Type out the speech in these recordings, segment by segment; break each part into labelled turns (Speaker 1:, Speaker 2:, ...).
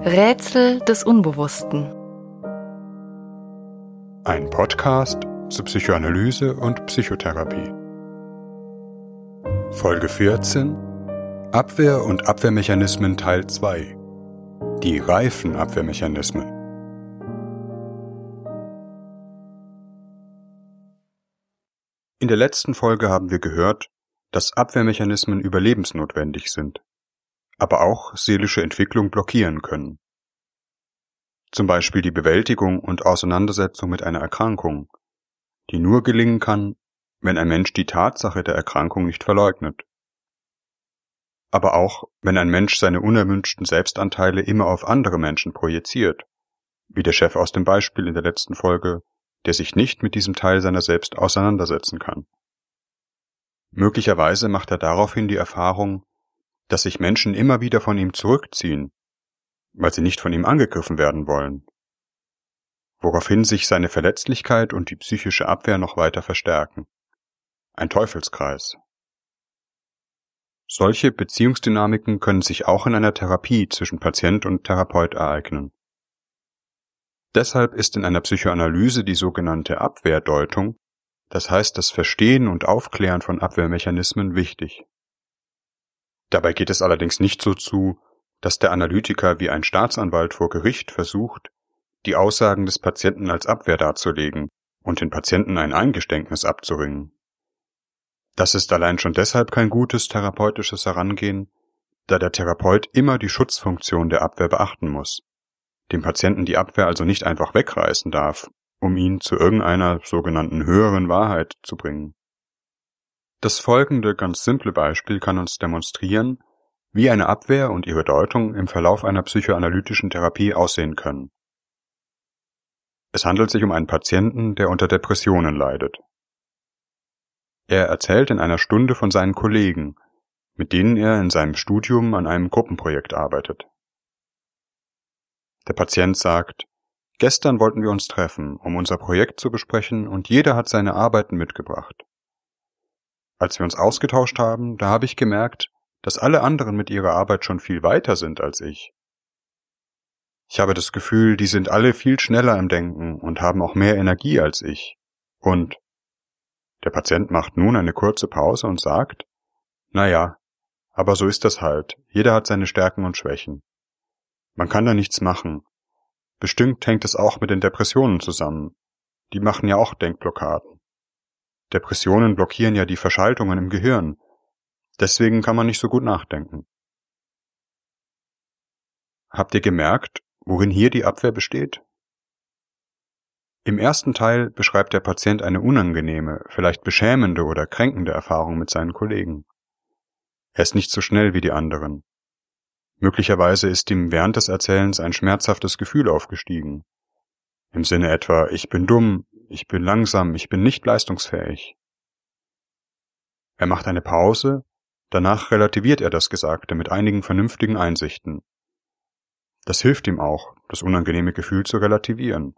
Speaker 1: Rätsel des Unbewussten.
Speaker 2: Ein Podcast zur Psychoanalyse und Psychotherapie. Folge 14 Abwehr und Abwehrmechanismen Teil 2 Die reifen Abwehrmechanismen. In der letzten Folge haben wir gehört, dass Abwehrmechanismen überlebensnotwendig sind aber auch seelische Entwicklung blockieren können. Zum Beispiel die Bewältigung und Auseinandersetzung mit einer Erkrankung, die nur gelingen kann, wenn ein Mensch die Tatsache der Erkrankung nicht verleugnet. Aber auch, wenn ein Mensch seine unerwünschten Selbstanteile immer auf andere Menschen projiziert, wie der Chef aus dem Beispiel in der letzten Folge, der sich nicht mit diesem Teil seiner selbst auseinandersetzen kann. Möglicherweise macht er daraufhin die Erfahrung, dass sich Menschen immer wieder von ihm zurückziehen, weil sie nicht von ihm angegriffen werden wollen, woraufhin sich seine Verletzlichkeit und die psychische Abwehr noch weiter verstärken. Ein Teufelskreis. Solche Beziehungsdynamiken können sich auch in einer Therapie zwischen Patient und Therapeut ereignen. Deshalb ist in einer Psychoanalyse die sogenannte Abwehrdeutung, das heißt das Verstehen und Aufklären von Abwehrmechanismen, wichtig. Dabei geht es allerdings nicht so zu, dass der Analytiker wie ein Staatsanwalt vor Gericht versucht, die Aussagen des Patienten als Abwehr darzulegen und den Patienten ein Eingeständnis abzuringen. Das ist allein schon deshalb kein gutes therapeutisches Herangehen, da der Therapeut immer die Schutzfunktion der Abwehr beachten muss, dem Patienten die Abwehr also nicht einfach wegreißen darf, um ihn zu irgendeiner sogenannten höheren Wahrheit zu bringen. Das folgende ganz simple Beispiel kann uns demonstrieren, wie eine Abwehr und ihre Deutung im Verlauf einer psychoanalytischen Therapie aussehen können. Es handelt sich um einen Patienten, der unter Depressionen leidet. Er erzählt in einer Stunde von seinen Kollegen, mit denen er in seinem Studium an einem Gruppenprojekt arbeitet. Der Patient sagt, Gestern wollten wir uns treffen, um unser Projekt zu besprechen, und jeder hat seine Arbeiten mitgebracht. Als wir uns ausgetauscht haben, da habe ich gemerkt, dass alle anderen mit ihrer Arbeit schon viel weiter sind als ich. Ich habe das Gefühl, die sind alle viel schneller im Denken und haben auch mehr Energie als ich. Und der Patient macht nun eine kurze Pause und sagt, na ja, aber so ist das halt. Jeder hat seine Stärken und Schwächen. Man kann da nichts machen. Bestimmt hängt es auch mit den Depressionen zusammen. Die machen ja auch Denkblockaden. Depressionen blockieren ja die Verschaltungen im Gehirn. Deswegen kann man nicht so gut nachdenken. Habt ihr gemerkt, worin hier die Abwehr besteht? Im ersten Teil beschreibt der Patient eine unangenehme, vielleicht beschämende oder kränkende Erfahrung mit seinen Kollegen. Er ist nicht so schnell wie die anderen. Möglicherweise ist ihm während des Erzählens ein schmerzhaftes Gefühl aufgestiegen. Im Sinne etwa, ich bin dumm, ich bin langsam, ich bin nicht leistungsfähig. Er macht eine Pause, danach relativiert er das Gesagte mit einigen vernünftigen Einsichten. Das hilft ihm auch, das unangenehme Gefühl zu relativieren.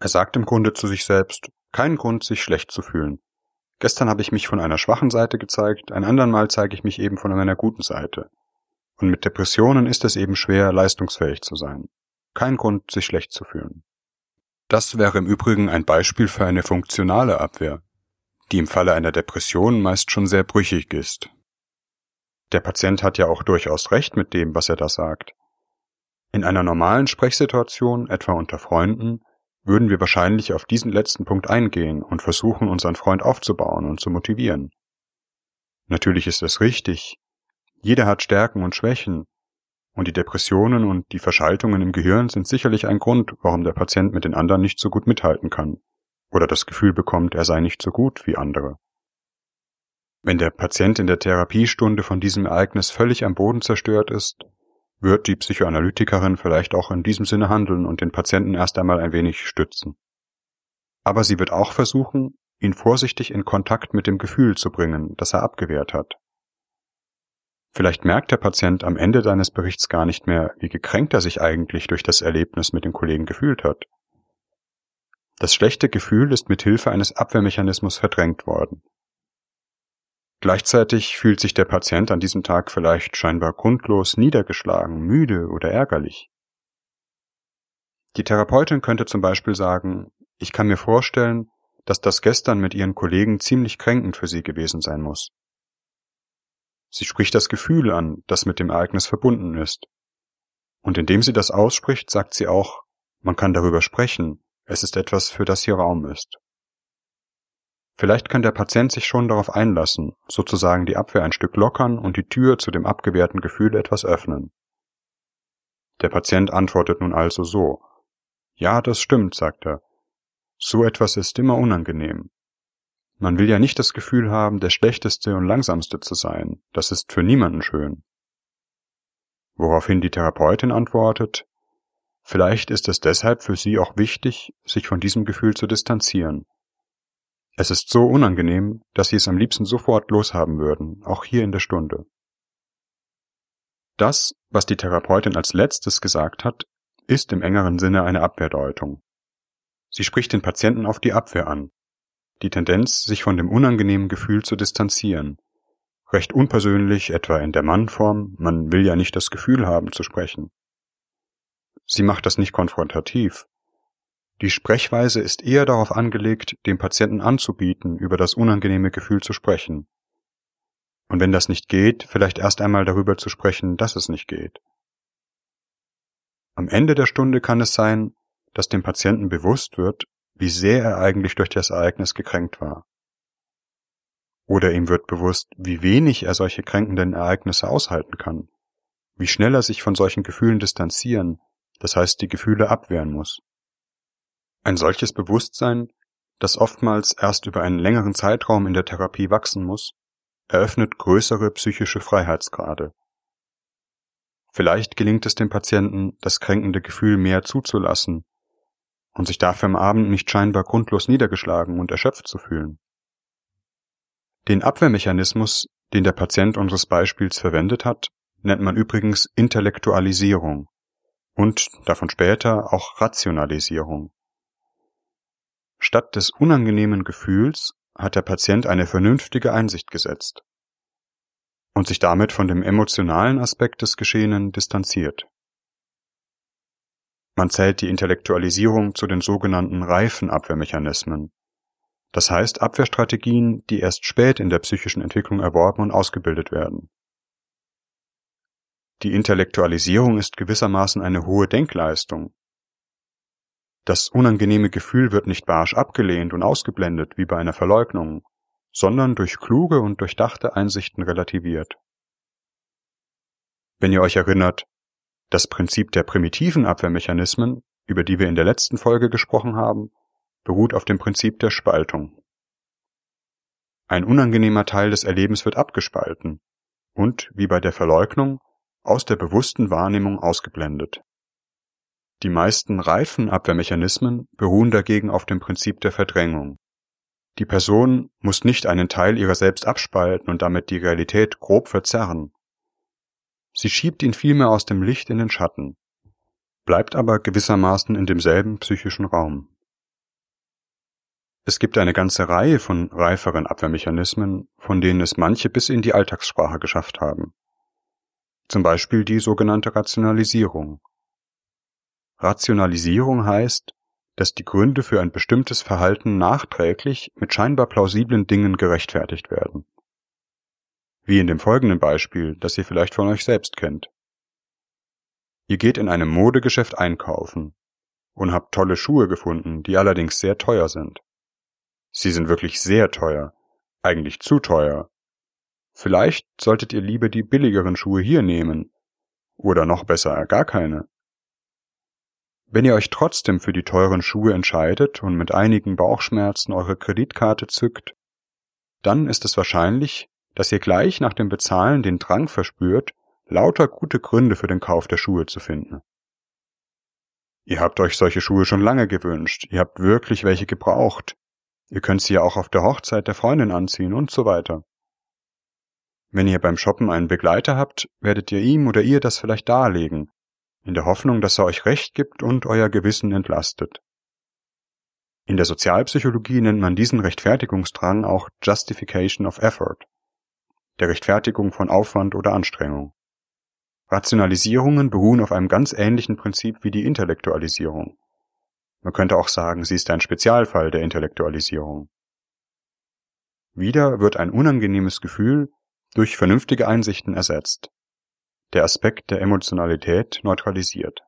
Speaker 2: Er sagt im Grunde zu sich selbst, kein Grund, sich schlecht zu fühlen. Gestern habe ich mich von einer schwachen Seite gezeigt, ein andern Mal zeige ich mich eben von meiner guten Seite. Und mit Depressionen ist es eben schwer, leistungsfähig zu sein. Kein Grund, sich schlecht zu fühlen. Das wäre im Übrigen ein Beispiel für eine funktionale Abwehr, die im Falle einer Depression meist schon sehr brüchig ist. Der Patient hat ja auch durchaus recht mit dem, was er da sagt. In einer normalen Sprechsituation, etwa unter Freunden, würden wir wahrscheinlich auf diesen letzten Punkt eingehen und versuchen, unseren Freund aufzubauen und zu motivieren. Natürlich ist es richtig. Jeder hat Stärken und Schwächen, und die Depressionen und die Verschaltungen im Gehirn sind sicherlich ein Grund, warum der Patient mit den anderen nicht so gut mithalten kann oder das Gefühl bekommt, er sei nicht so gut wie andere. Wenn der Patient in der Therapiestunde von diesem Ereignis völlig am Boden zerstört ist, wird die Psychoanalytikerin vielleicht auch in diesem Sinne handeln und den Patienten erst einmal ein wenig stützen. Aber sie wird auch versuchen, ihn vorsichtig in Kontakt mit dem Gefühl zu bringen, das er abgewehrt hat. Vielleicht merkt der Patient am Ende deines Berichts gar nicht mehr, wie gekränkt er sich eigentlich durch das Erlebnis mit den Kollegen gefühlt hat. Das schlechte Gefühl ist mit Hilfe eines Abwehrmechanismus verdrängt worden. Gleichzeitig fühlt sich der Patient an diesem Tag vielleicht scheinbar grundlos niedergeschlagen, müde oder ärgerlich. Die Therapeutin könnte zum Beispiel sagen, ich kann mir vorstellen, dass das gestern mit ihren Kollegen ziemlich kränkend für sie gewesen sein muss. Sie spricht das Gefühl an, das mit dem Ereignis verbunden ist. Und indem sie das ausspricht, sagt sie auch, man kann darüber sprechen, es ist etwas, für das hier Raum ist. Vielleicht kann der Patient sich schon darauf einlassen, sozusagen die Abwehr ein Stück lockern und die Tür zu dem abgewehrten Gefühl etwas öffnen. Der Patient antwortet nun also so. Ja, das stimmt, sagt er. So etwas ist immer unangenehm. Man will ja nicht das Gefühl haben, der schlechteste und langsamste zu sein. Das ist für niemanden schön. Woraufhin die Therapeutin antwortet, vielleicht ist es deshalb für Sie auch wichtig, sich von diesem Gefühl zu distanzieren. Es ist so unangenehm, dass Sie es am liebsten sofort loshaben würden, auch hier in der Stunde. Das, was die Therapeutin als letztes gesagt hat, ist im engeren Sinne eine Abwehrdeutung. Sie spricht den Patienten auf die Abwehr an, die Tendenz, sich von dem unangenehmen Gefühl zu distanzieren. Recht unpersönlich, etwa in der Mannform, man will ja nicht das Gefühl haben zu sprechen. Sie macht das nicht konfrontativ. Die Sprechweise ist eher darauf angelegt, dem Patienten anzubieten, über das unangenehme Gefühl zu sprechen. Und wenn das nicht geht, vielleicht erst einmal darüber zu sprechen, dass es nicht geht. Am Ende der Stunde kann es sein, dass dem Patienten bewusst wird, wie sehr er eigentlich durch das Ereignis gekränkt war. Oder ihm wird bewusst, wie wenig er solche kränkenden Ereignisse aushalten kann, wie schnell er sich von solchen Gefühlen distanzieren, das heißt die Gefühle abwehren muss. Ein solches Bewusstsein, das oftmals erst über einen längeren Zeitraum in der Therapie wachsen muss, eröffnet größere psychische Freiheitsgrade. Vielleicht gelingt es dem Patienten, das kränkende Gefühl mehr zuzulassen und sich dafür am Abend nicht scheinbar grundlos niedergeschlagen und erschöpft zu fühlen. Den Abwehrmechanismus, den der Patient unseres Beispiels verwendet hat, nennt man übrigens Intellektualisierung und davon später auch Rationalisierung. Statt des unangenehmen Gefühls hat der Patient eine vernünftige Einsicht gesetzt und sich damit von dem emotionalen Aspekt des Geschehenen distanziert. Man zählt die Intellektualisierung zu den sogenannten reifen Abwehrmechanismen. Das heißt Abwehrstrategien, die erst spät in der psychischen Entwicklung erworben und ausgebildet werden. Die Intellektualisierung ist gewissermaßen eine hohe Denkleistung. Das unangenehme Gefühl wird nicht barsch abgelehnt und ausgeblendet wie bei einer Verleugnung, sondern durch kluge und durchdachte Einsichten relativiert. Wenn ihr euch erinnert, das Prinzip der primitiven Abwehrmechanismen, über die wir in der letzten Folge gesprochen haben, beruht auf dem Prinzip der Spaltung. Ein unangenehmer Teil des Erlebens wird abgespalten und, wie bei der Verleugnung, aus der bewussten Wahrnehmung ausgeblendet. Die meisten reifen Abwehrmechanismen beruhen dagegen auf dem Prinzip der Verdrängung. Die Person muss nicht einen Teil ihrer selbst abspalten und damit die Realität grob verzerren, Sie schiebt ihn vielmehr aus dem Licht in den Schatten, bleibt aber gewissermaßen in demselben psychischen Raum. Es gibt eine ganze Reihe von reiferen Abwehrmechanismen, von denen es manche bis in die Alltagssprache geschafft haben. Zum Beispiel die sogenannte Rationalisierung. Rationalisierung heißt, dass die Gründe für ein bestimmtes Verhalten nachträglich mit scheinbar plausiblen Dingen gerechtfertigt werden wie in dem folgenden Beispiel, das ihr vielleicht von euch selbst kennt. Ihr geht in einem Modegeschäft einkaufen und habt tolle Schuhe gefunden, die allerdings sehr teuer sind. Sie sind wirklich sehr teuer, eigentlich zu teuer. Vielleicht solltet ihr lieber die billigeren Schuhe hier nehmen, oder noch besser gar keine. Wenn ihr euch trotzdem für die teuren Schuhe entscheidet und mit einigen Bauchschmerzen eure Kreditkarte zückt, dann ist es wahrscheinlich, dass ihr gleich nach dem Bezahlen den Drang verspürt, lauter gute Gründe für den Kauf der Schuhe zu finden. Ihr habt euch solche Schuhe schon lange gewünscht, ihr habt wirklich welche gebraucht, ihr könnt sie ja auch auf der Hochzeit der Freundin anziehen und so weiter. Wenn ihr beim Shoppen einen Begleiter habt, werdet ihr ihm oder ihr das vielleicht darlegen, in der Hoffnung, dass er euch Recht gibt und euer Gewissen entlastet. In der Sozialpsychologie nennt man diesen Rechtfertigungsdrang auch Justification of Effort. Der Rechtfertigung von Aufwand oder Anstrengung. Rationalisierungen beruhen auf einem ganz ähnlichen Prinzip wie die Intellektualisierung. Man könnte auch sagen, sie ist ein Spezialfall der Intellektualisierung. Wieder wird ein unangenehmes Gefühl durch vernünftige Einsichten ersetzt, der Aspekt der Emotionalität neutralisiert.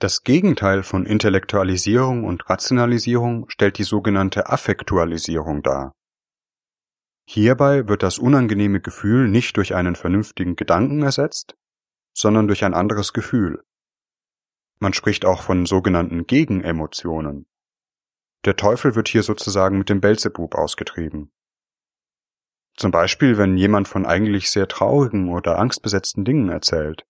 Speaker 2: Das Gegenteil von Intellektualisierung und Rationalisierung stellt die sogenannte Affektualisierung dar. Hierbei wird das unangenehme Gefühl nicht durch einen vernünftigen Gedanken ersetzt, sondern durch ein anderes Gefühl. Man spricht auch von sogenannten Gegenemotionen. Der Teufel wird hier sozusagen mit dem Belzebub ausgetrieben. Zum Beispiel, wenn jemand von eigentlich sehr traurigen oder angstbesetzten Dingen erzählt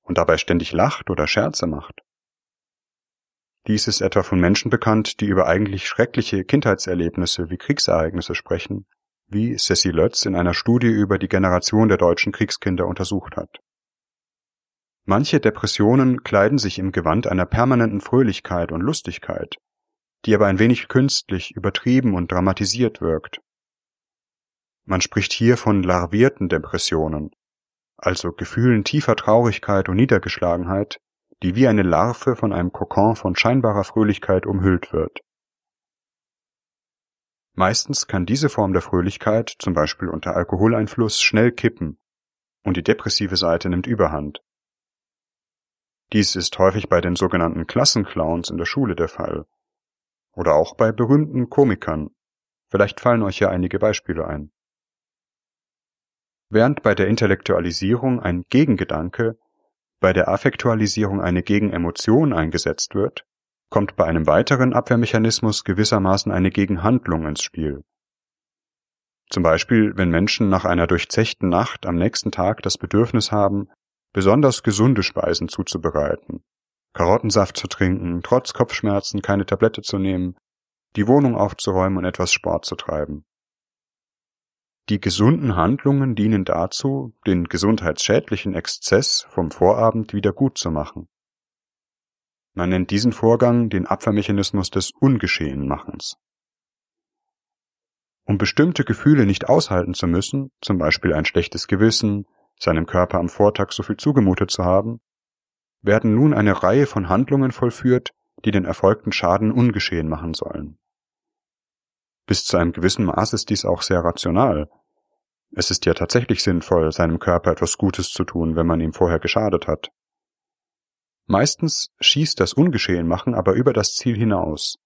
Speaker 2: und dabei ständig lacht oder Scherze macht. Dies ist etwa von Menschen bekannt, die über eigentlich schreckliche Kindheitserlebnisse wie Kriegsereignisse sprechen, wie Cecil Lötz in einer Studie über die Generation der deutschen Kriegskinder untersucht hat. Manche Depressionen kleiden sich im Gewand einer permanenten Fröhlichkeit und Lustigkeit, die aber ein wenig künstlich, übertrieben und dramatisiert wirkt. Man spricht hier von larvierten Depressionen, also Gefühlen tiefer Traurigkeit und Niedergeschlagenheit, die wie eine Larve von einem Kokon von scheinbarer Fröhlichkeit umhüllt wird. Meistens kann diese Form der Fröhlichkeit, zum Beispiel unter Alkoholeinfluss, schnell kippen und die depressive Seite nimmt überhand. Dies ist häufig bei den sogenannten Klassenclowns in der Schule der Fall. Oder auch bei berühmten Komikern. Vielleicht fallen euch ja einige Beispiele ein. Während bei der Intellektualisierung ein Gegengedanke bei der Affektualisierung eine Gegenemotion eingesetzt wird, kommt bei einem weiteren Abwehrmechanismus gewissermaßen eine Gegenhandlung ins Spiel. Zum Beispiel, wenn Menschen nach einer durchzechten Nacht am nächsten Tag das Bedürfnis haben, besonders gesunde Speisen zuzubereiten, Karottensaft zu trinken, trotz Kopfschmerzen keine Tablette zu nehmen, die Wohnung aufzuräumen und etwas Sport zu treiben. Die gesunden Handlungen dienen dazu, den gesundheitsschädlichen Exzess vom Vorabend wieder gut zu machen. Man nennt diesen Vorgang den Abwehrmechanismus des Ungeschehenmachens. Um bestimmte Gefühle nicht aushalten zu müssen, zum Beispiel ein schlechtes Gewissen, seinem Körper am Vortag so viel zugemutet zu haben, werden nun eine Reihe von Handlungen vollführt, die den erfolgten Schaden ungeschehen machen sollen. Bis zu einem gewissen Maß ist dies auch sehr rational. Es ist ja tatsächlich sinnvoll, seinem Körper etwas Gutes zu tun, wenn man ihm vorher geschadet hat. Meistens schießt das Ungeschehenmachen aber über das Ziel hinaus.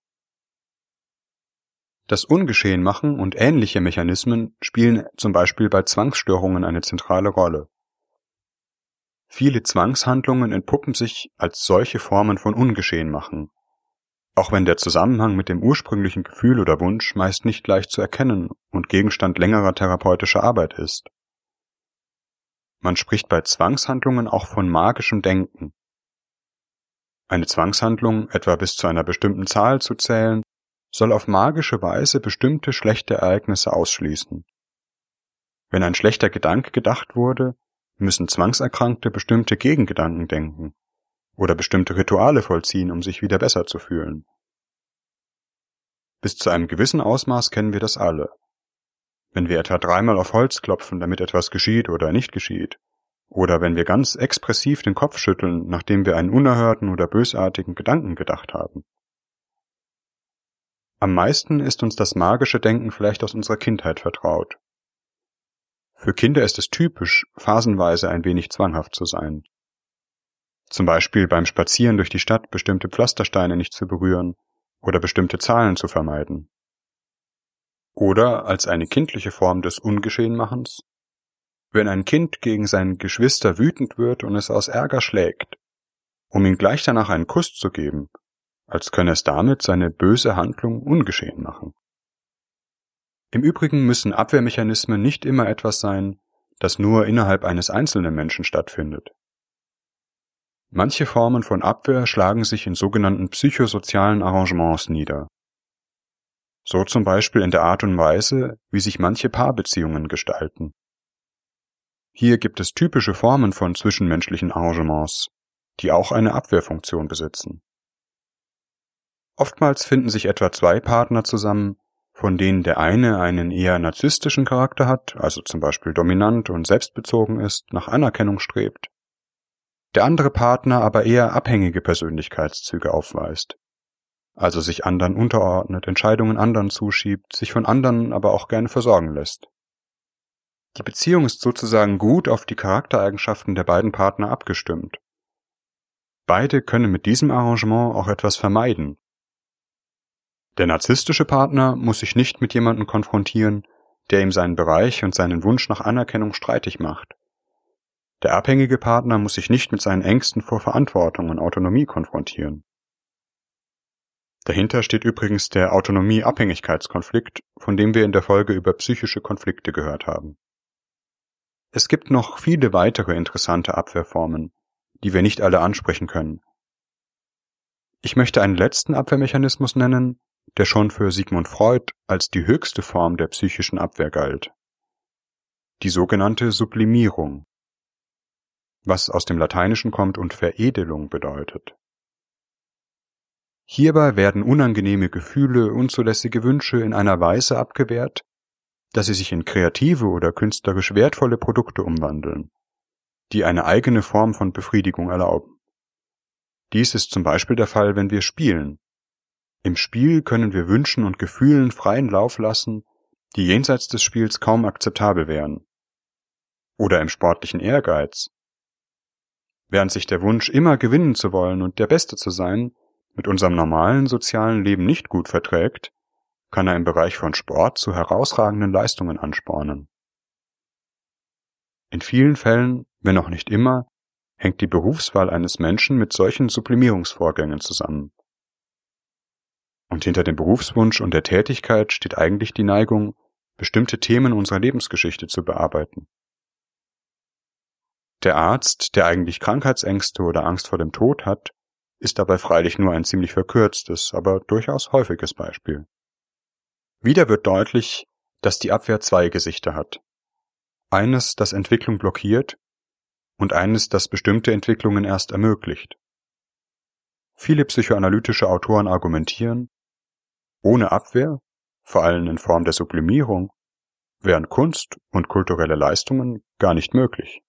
Speaker 2: Das Ungeschehenmachen und ähnliche Mechanismen spielen zum Beispiel bei Zwangsstörungen eine zentrale Rolle. Viele Zwangshandlungen entpuppen sich als solche Formen von Ungeschehenmachen, auch wenn der Zusammenhang mit dem ursprünglichen Gefühl oder Wunsch meist nicht leicht zu erkennen und Gegenstand längerer therapeutischer Arbeit ist. Man spricht bei Zwangshandlungen auch von magischem Denken. Eine Zwangshandlung, etwa bis zu einer bestimmten Zahl zu zählen, soll auf magische Weise bestimmte schlechte Ereignisse ausschließen. Wenn ein schlechter Gedanke gedacht wurde, müssen Zwangserkrankte bestimmte Gegengedanken denken oder bestimmte Rituale vollziehen, um sich wieder besser zu fühlen. Bis zu einem gewissen Ausmaß kennen wir das alle. Wenn wir etwa dreimal auf Holz klopfen, damit etwas geschieht oder nicht geschieht, oder wenn wir ganz expressiv den Kopf schütteln, nachdem wir einen unerhörten oder bösartigen Gedanken gedacht haben. Am meisten ist uns das magische Denken vielleicht aus unserer Kindheit vertraut. Für Kinder ist es typisch, phasenweise ein wenig zwanghaft zu sein. Zum Beispiel beim Spazieren durch die Stadt bestimmte Pflastersteine nicht zu berühren oder bestimmte Zahlen zu vermeiden. Oder als eine kindliche Form des Ungeschehenmachens, wenn ein Kind gegen sein Geschwister wütend wird und es aus Ärger schlägt, um ihm gleich danach einen Kuss zu geben, als könne es damit seine böse Handlung ungeschehen machen. Im Übrigen müssen Abwehrmechanismen nicht immer etwas sein, das nur innerhalb eines einzelnen Menschen stattfindet. Manche Formen von Abwehr schlagen sich in sogenannten psychosozialen Arrangements nieder. So zum Beispiel in der Art und Weise, wie sich manche Paarbeziehungen gestalten. Hier gibt es typische Formen von zwischenmenschlichen Arrangements, die auch eine Abwehrfunktion besitzen. Oftmals finden sich etwa zwei Partner zusammen, von denen der eine einen eher narzisstischen Charakter hat, also zum Beispiel dominant und selbstbezogen ist, nach Anerkennung strebt, der andere Partner aber eher abhängige Persönlichkeitszüge aufweist, also sich anderen unterordnet, Entscheidungen anderen zuschiebt, sich von anderen aber auch gerne versorgen lässt. Die Beziehung ist sozusagen gut auf die Charaktereigenschaften der beiden Partner abgestimmt. Beide können mit diesem Arrangement auch etwas vermeiden. Der narzisstische Partner muss sich nicht mit jemandem konfrontieren, der ihm seinen Bereich und seinen Wunsch nach Anerkennung streitig macht. Der abhängige Partner muss sich nicht mit seinen Ängsten vor Verantwortung und Autonomie konfrontieren. Dahinter steht übrigens der Autonomie-Abhängigkeitskonflikt, von dem wir in der Folge über psychische Konflikte gehört haben. Es gibt noch viele weitere interessante Abwehrformen, die wir nicht alle ansprechen können. Ich möchte einen letzten Abwehrmechanismus nennen, der schon für Sigmund Freud als die höchste Form der psychischen Abwehr galt. Die sogenannte Sublimierung, was aus dem Lateinischen kommt und Veredelung bedeutet. Hierbei werden unangenehme Gefühle, unzulässige Wünsche in einer Weise abgewehrt, dass sie sich in kreative oder künstlerisch wertvolle Produkte umwandeln, die eine eigene Form von Befriedigung erlauben. Dies ist zum Beispiel der Fall, wenn wir spielen. Im Spiel können wir Wünschen und Gefühlen freien Lauf lassen, die jenseits des Spiels kaum akzeptabel wären. Oder im sportlichen Ehrgeiz. Während sich der Wunsch, immer gewinnen zu wollen und der Beste zu sein, mit unserem normalen sozialen Leben nicht gut verträgt, kann er im Bereich von Sport zu herausragenden Leistungen anspornen. In vielen Fällen, wenn auch nicht immer, hängt die Berufswahl eines Menschen mit solchen Sublimierungsvorgängen zusammen. Und hinter dem Berufswunsch und der Tätigkeit steht eigentlich die Neigung, bestimmte Themen unserer Lebensgeschichte zu bearbeiten. Der Arzt, der eigentlich Krankheitsängste oder Angst vor dem Tod hat, ist dabei freilich nur ein ziemlich verkürztes, aber durchaus häufiges Beispiel. Wieder wird deutlich, dass die Abwehr zwei Gesichter hat. Eines, das Entwicklung blockiert und eines, das bestimmte Entwicklungen erst ermöglicht. Viele psychoanalytische Autoren argumentieren, ohne Abwehr, vor allem in Form der Sublimierung, wären Kunst und kulturelle Leistungen gar nicht möglich.